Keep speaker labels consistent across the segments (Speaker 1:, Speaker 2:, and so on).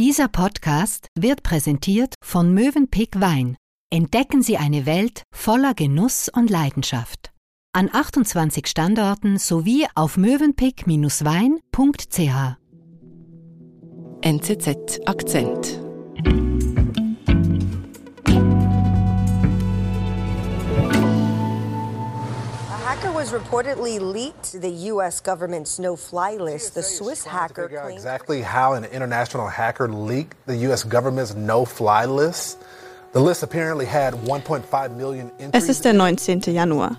Speaker 1: Dieser Podcast wird präsentiert von Mövenpick Wein. Entdecken Sie eine Welt voller Genuss und Leidenschaft. An 28 Standorten sowie auf mövenpick-wein.ch.
Speaker 2: NZZ Akzent.
Speaker 3: Was reportedly leaked the U.S. government's no-fly list. The Swiss hacker
Speaker 4: claimed exactly how an international hacker leaked the U.S. government's no-fly list. The list apparently had 1.5 million
Speaker 5: Es ist der 19. Januar.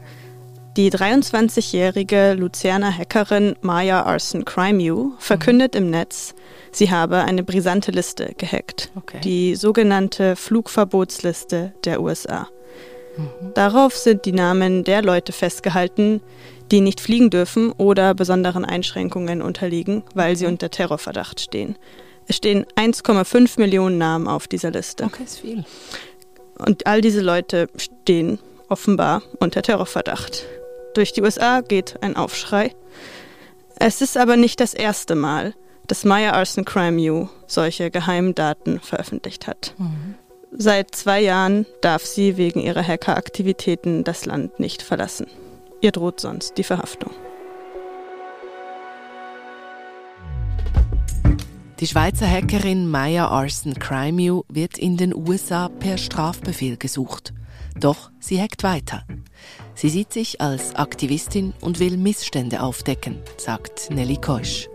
Speaker 5: Die 23-jährige Luzerner Hackerin Maya Arson Crimeu verkündet im Netz, sie habe eine brisante Liste gehackt,
Speaker 2: Okay.
Speaker 5: die sogenannte Flugverbotsliste der USA. Darauf sind die Namen der Leute festgehalten, die nicht fliegen dürfen oder besonderen Einschränkungen unterliegen, weil sie unter Terrorverdacht stehen. Es stehen 1,5 Millionen Namen auf dieser Liste.
Speaker 2: Okay, ist viel.
Speaker 5: Und all diese Leute stehen offenbar unter Terrorverdacht. Durch die USA geht ein Aufschrei. Es ist aber nicht das erste Mal, dass Maya Arson Crimeu solche geheimen Daten veröffentlicht hat. Seit zwei Jahren darf sie wegen ihrer Hackeraktivitäten das Land nicht verlassen. Ihr droht sonst die Verhaftung.
Speaker 2: Die Schweizer Hackerin Maya Arson Crimeu wird in den USA per Strafbefehl gesucht. Doch sie hackt weiter. Sie sieht sich als Aktivistin und will Missstände aufdecken, sagt Nelly Keusch.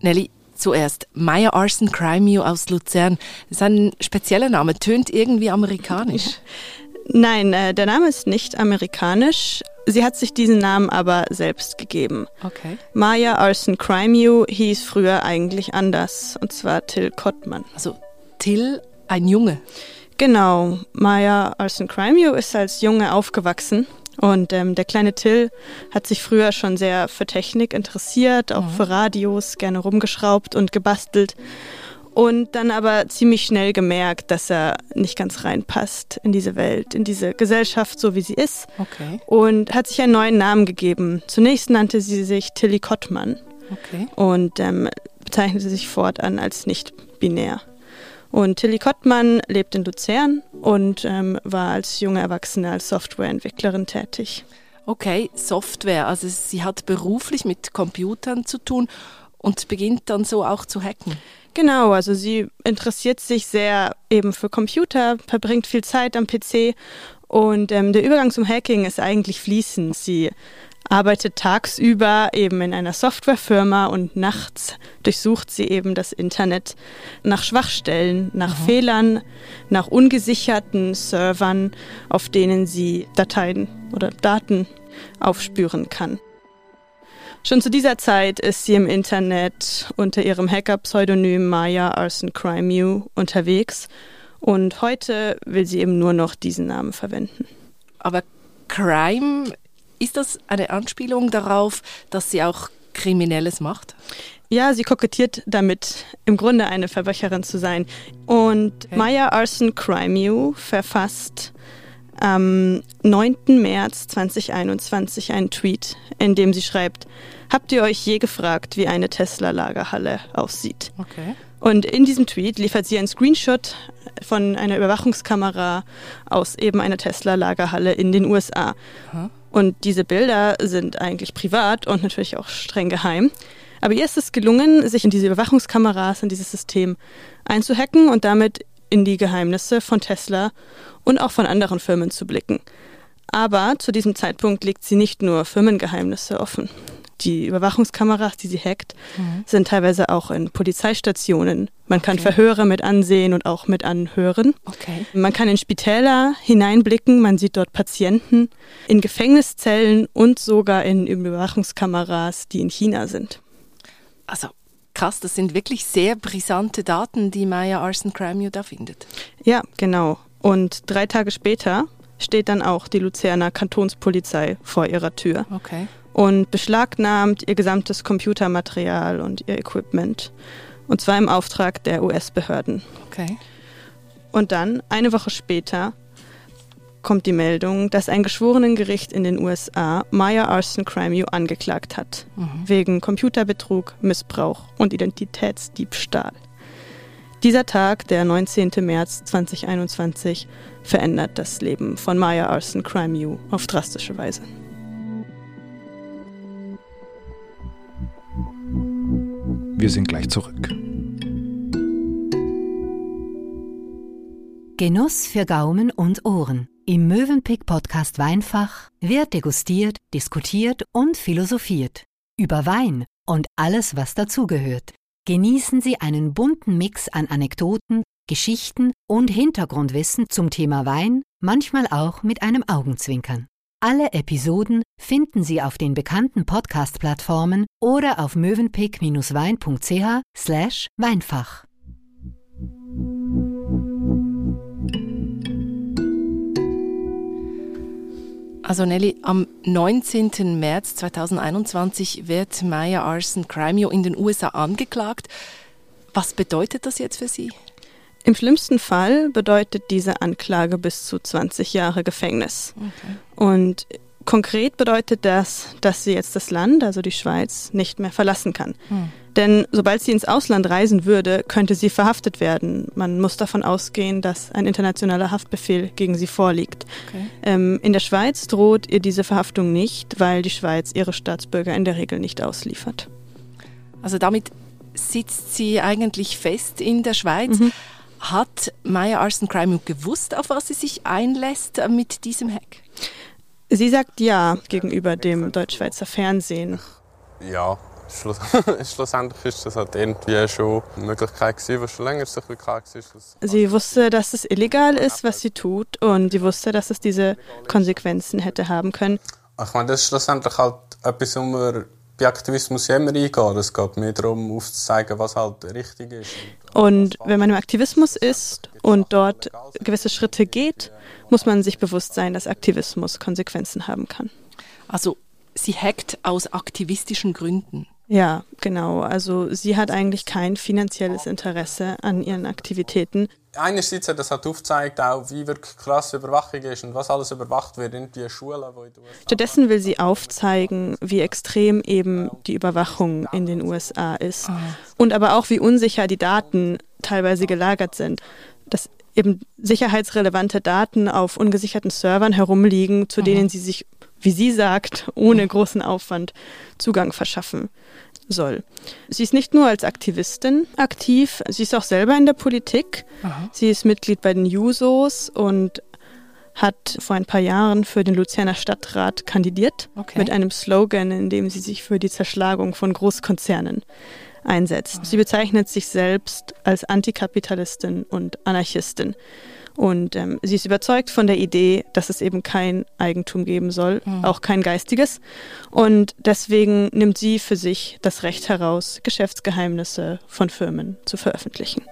Speaker 2: Nelly, zuerst Maya Arson Crimeu aus Luzern. Das ist ein spezieller Name, tönt irgendwie amerikanisch.
Speaker 5: Nein, äh, der Name ist nicht amerikanisch. Sie hat sich diesen Namen aber selbst gegeben.
Speaker 2: Okay.
Speaker 5: Maya Arson Crimeu hieß früher eigentlich anders, und zwar Till Kottmann.
Speaker 2: Also Till, ein Junge.
Speaker 5: Genau, Maya Arson Crimeu ist als Junge aufgewachsen und ähm, der kleine Till hat sich früher schon sehr für Technik interessiert, auch für Radios, gerne rumgeschraubt und gebastelt und dann aber ziemlich schnell gemerkt, dass er nicht ganz reinpasst in diese Welt, in diese Gesellschaft, so wie sie ist
Speaker 2: Okay.
Speaker 5: und hat sich einen neuen Namen gegeben. Zunächst nannte sie sich Tilly Kottmann
Speaker 2: Okay.
Speaker 5: und ähm, bezeichnete sich fortan als nicht binär. Und Tilly Kottmann lebt in Luzern und ähm, war als junge Erwachsene als Softwareentwicklerin tätig.
Speaker 2: Okay, Software. Also sie hat beruflich mit Computern zu tun und beginnt dann so auch zu hacken.
Speaker 5: Genau, also sie interessiert sich sehr eben für Computer, verbringt viel Zeit am PC und ähm, der Übergang zum Hacking ist eigentlich fließend. Sie arbeitet tagsüber eben in einer Softwarefirma und nachts durchsucht sie eben das Internet nach Schwachstellen, nach Fehlern, nach ungesicherten Servern, auf denen sie Dateien oder Daten aufspüren kann. Schon zu dieser Zeit ist sie im Internet unter ihrem Hacker-Pseudonym Maya Arson Crimeu unterwegs und heute will sie eben nur noch diesen Namen verwenden.
Speaker 2: Aber Crime, ist das eine Anspielung darauf, dass sie auch Kriminelles macht?
Speaker 5: Ja, sie kokettiert damit, im Grunde eine Verbrecherin zu sein. Und
Speaker 2: Okay.
Speaker 5: Maya Arson Crimeu verfasst am 9. März 2021 einen Tweet, in dem sie schreibt, Habt ihr euch je gefragt, wie eine Tesla-Lagerhalle aussieht?
Speaker 2: Okay.
Speaker 5: Und in diesem Tweet liefert sie einen Screenshot von einer Überwachungskamera aus eben einer Tesla-Lagerhalle in den USA. Und diese Bilder sind eigentlich privat und natürlich auch streng geheim. Aber ihr ist es gelungen, sich in diese Überwachungskameras, in dieses System einzuhacken und damit in die Geheimnisse von Tesla und auch von anderen Firmen zu blicken. Aber zu diesem Zeitpunkt legt sie nicht nur Firmengeheimnisse offen. Die Überwachungskameras, die sie hackt, sind teilweise auch in Polizeistationen. Man kann Verhöre mit ansehen und auch mit anhören.
Speaker 2: Okay.
Speaker 5: Man kann in Spitäler hineinblicken, man sieht dort Patienten, in Gefängniszellen und sogar in Überwachungskameras, die in China sind.
Speaker 2: Also krass, das sind wirklich sehr brisante Daten, die Maya Arson Crimeu da findet.
Speaker 5: Ja, genau. Und drei Tage später steht dann auch die Luzerner Kantonspolizei vor ihrer Tür
Speaker 2: Okay.
Speaker 5: Und beschlagnahmt ihr gesamtes Computermaterial und ihr Equipment. Und zwar im Auftrag der US-Behörden.
Speaker 2: Okay.
Speaker 5: Und dann, eine Woche später, kommt die Meldung, dass ein Geschworenengericht in den USA Maya Arson Crime angeklagt hat. Mhm. Wegen Computerbetrug, Missbrauch und Identitätsdiebstahl. Dieser Tag, der 19. März 2021, verändert das Leben von Maya Arson Crime auf drastische Weise.
Speaker 6: Wir sind gleich zurück.
Speaker 1: Genuss für Gaumen und Ohren. Im Mövenpick Podcast Weinfach wird degustiert, diskutiert und philosophiert. Über Wein und alles, was dazugehört. Genießen Sie einen bunten Mix an Anekdoten, Geschichten und Hintergrundwissen zum Thema Wein, manchmal auch mit einem Augenzwinkern. Alle Episoden finden Sie auf den bekannten Podcast-Plattformen oder auf mövenpick-wein.ch slash Weinfach.
Speaker 2: Also Nelly, am 19. März 2021 wird Maya Arson Crimeo in den USA angeklagt. Was bedeutet das jetzt für Sie?
Speaker 5: Im schlimmsten Fall bedeutet diese Anklage bis zu 20 Jahre Gefängnis. Okay. Und konkret bedeutet das, dass sie jetzt das Land, also die Schweiz, nicht mehr verlassen kann. Hm. Denn sobald sie ins Ausland reisen würde, könnte sie verhaftet werden. Man muss davon ausgehen, dass ein internationaler Haftbefehl gegen sie vorliegt. Okay. Ähm, in der Schweiz droht ihr diese Verhaftung nicht, weil die Schweiz ihre Staatsbürger in der Regel nicht ausliefert.
Speaker 2: Also damit sitzt sie eigentlich fest in der Schweiz. Mhm. Hat Maya Arson Crime gewusst, auf was sie sich einlässt mit diesem Hack?
Speaker 5: Sie sagt ja gegenüber dem Deutschschweizer Fernsehen.
Speaker 7: Ja, Schluss, schlussendlich ist das halt irgendwie schon eine Möglichkeit gewesen, was schon länger sich klar
Speaker 5: war. Sie wusste, dass es illegal ist, was sie tut und sie wusste, dass es diese Konsequenzen hätte haben können.
Speaker 7: Ich meine, das ist schlussendlich halt etwas, wo man bei Aktivismus immer eingehen. Es geht mehr darum, aufzuzeigen, was halt richtig ist.
Speaker 5: Und wenn man im Aktivismus ist und dort gewisse Schritte geht, muss man sich bewusst sein, dass Aktivismus Konsequenzen haben kann.
Speaker 2: Also sie hackt aus aktivistischen Gründen.
Speaker 5: Ja, genau. Also sie hat eigentlich kein finanzielles Interesse an ihren Aktivitäten.
Speaker 7: Einerseits hat das halt aufgezeigt, auch, wie wirklich krass Überwachung ist und was alles überwacht wird in die Schulen. Wo in
Speaker 5: Stattdessen will sie aufzeigen, wie extrem eben die Überwachung in den USA ist. Ah. Und aber auch, wie unsicher die Daten teilweise gelagert sind. Dass eben sicherheitsrelevante Daten auf ungesicherten Servern herumliegen, zu denen sie sich wie sie sagt, ohne großen Aufwand Zugang verschaffen soll. Sie ist nicht nur als Aktivistin aktiv, sie ist auch selber in der Politik. Aha. Sie ist Mitglied bei den Jusos und hat vor ein paar Jahren für den Luzerner Stadtrat kandidiert okay. mit einem Slogan, in dem sie sich für die Zerschlagung von Großkonzernen einsetzt. Sie bezeichnet sich selbst als Antikapitalistin und Anarchistin. Und ähm, sie ist überzeugt von der Idee, dass es eben kein Eigentum geben soll, mhm. auch kein geistiges. Und deswegen nimmt sie für sich das Recht heraus, Geschäftsgeheimnisse von Firmen zu veröffentlichen.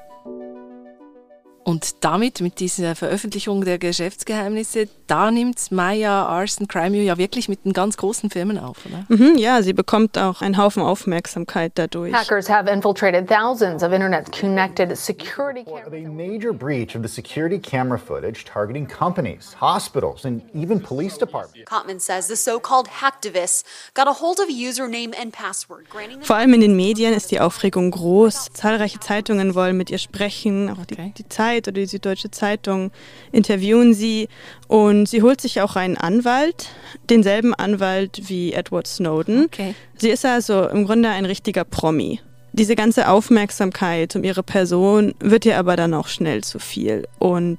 Speaker 2: Und damit, mit dieser Veröffentlichung der Geschäftsgeheimnisse, da nimmt Maya Arson Crime ja wirklich mit den ganz großen Firmen auf, oder?
Speaker 5: Mhm, ja, sie bekommt auch einen Haufen Aufmerksamkeit dadurch.
Speaker 8: Hackers have infiltrated thousands of internet-connected security cameras. A major breach of the security camera footage targeting companies, hospitals and even police departments.
Speaker 1: Kotman says the so-called hacktivists got a hold of username and password.
Speaker 5: Vor allem in den Medien ist die Aufregung groß. Zahlreiche Zeitungen wollen mit ihr sprechen, auch die, die Zeit Zeit oder die Süddeutsche Zeitung interviewen sie und sie holt sich auch einen Anwalt, denselben Anwalt wie Edward Snowden. Okay. Sie ist also im Grunde ein richtiger Promi. Diese ganze Aufmerksamkeit um ihre Person wird ihr aber dann auch schnell zu viel und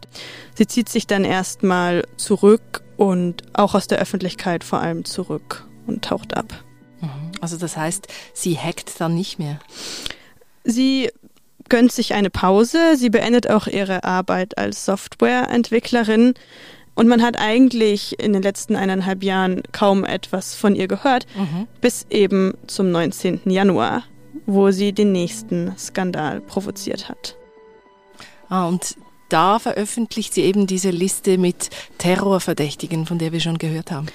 Speaker 5: sie zieht sich dann erstmal zurück und auch aus der Öffentlichkeit vor allem zurück und taucht ab.
Speaker 2: Mhm. Also das heißt, sie hackt dann nicht mehr.
Speaker 5: Sie gönnt sich eine Pause. Sie beendet auch ihre Arbeit als Softwareentwicklerin. Und man hat eigentlich in den letzten eineinhalb Jahren kaum etwas von ihr gehört, mhm. bis eben zum 19. Januar, wo sie den nächsten Skandal provoziert hat.
Speaker 2: Ah, und da veröffentlicht sie eben diese Liste mit Terrorverdächtigen, von der wir schon gehört haben.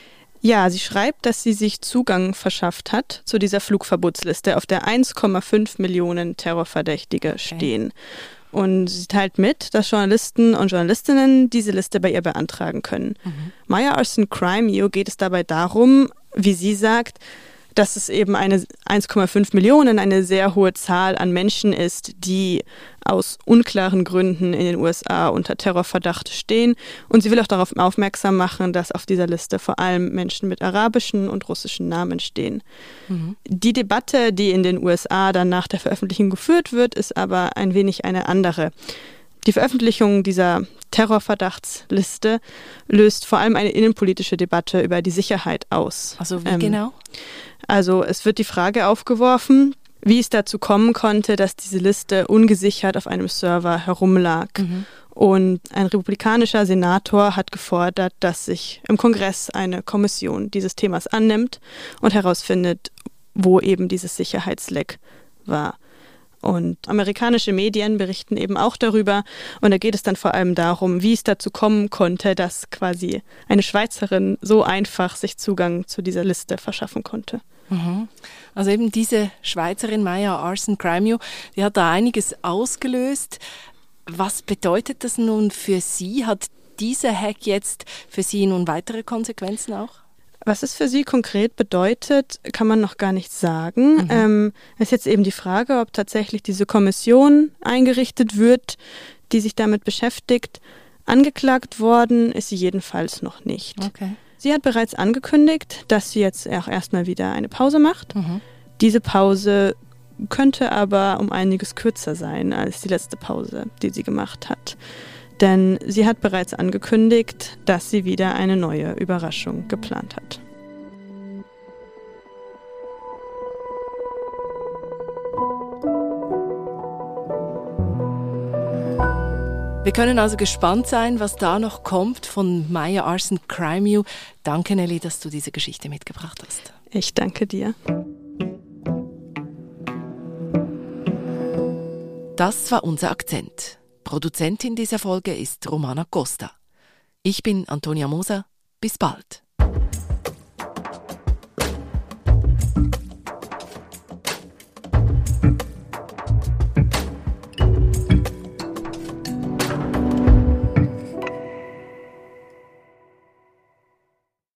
Speaker 5: Ja, sie schreibt, dass sie sich Zugang verschafft hat zu dieser Flugverbotsliste, auf der 1,5 Millionen Terrorverdächtige stehen. Und sie teilt mit, dass Journalisten und Journalistinnen diese Liste bei ihr beantragen können. Mhm. Maya Arson Crime geht es dabei darum, wie sie sagt, dass es eben eine 1,5 Millionen, eine sehr hohe Zahl an Menschen ist, die aus unklaren Gründen in den USA unter Terrorverdacht stehen. Und sie will auch darauf aufmerksam machen, dass auf dieser Liste vor allem Menschen mit arabischen und russischen Namen stehen. Mhm. Die Debatte, die in den USA dann nach der Veröffentlichung geführt wird, ist aber ein wenig eine andere. Die Veröffentlichung dieser Terrorverdachtsliste löst vor allem eine innenpolitische Debatte über die Sicherheit aus.
Speaker 2: Also wie ähm, genau?
Speaker 5: Also es wird die Frage aufgeworfen, wie es dazu kommen konnte, dass diese Liste ungesichert auf einem Server herumlag. Mhm. Und ein republikanischer Senator hat gefordert, dass sich im Kongress eine Kommission dieses Themas annimmt und herausfindet, wo eben dieses Sicherheitsleck war. Und amerikanische Medien berichten eben auch darüber. Und da geht es dann vor allem darum, wie es dazu kommen konnte, dass quasi eine Schweizerin so einfach sich Zugang zu dieser Liste verschaffen konnte.
Speaker 2: Mhm. Also eben diese Schweizerin Maya Arson Crimeo, die hat da einiges ausgelöst. Was bedeutet das nun für Sie? Hat dieser Hack jetzt für Sie nun weitere Konsequenzen auch?
Speaker 5: Was es für Sie konkret bedeutet, kann man noch gar nicht sagen. Mhm. Ähm, es ist jetzt eben die Frage, ob tatsächlich diese Kommission eingerichtet wird, die sich damit beschäftigt. Angeklagt worden ist sie jedenfalls noch nicht.
Speaker 2: Okay.
Speaker 5: Sie hat bereits angekündigt, dass sie jetzt auch erstmal wieder eine Pause macht. Mhm. Diese Pause könnte aber um einiges kürzer sein als die letzte Pause, die sie gemacht hat. Denn sie hat bereits angekündigt, dass sie wieder eine neue Überraschung geplant hat.
Speaker 2: Wir können also gespannt sein, was da noch kommt von Maya Arson Crime Danke, Nelly, dass du diese Geschichte mitgebracht hast.
Speaker 5: Ich danke dir.
Speaker 2: Das war unser Akzent. Produzentin dieser Folge ist Romana Costa. Ich bin Antonia Moser. Bis bald.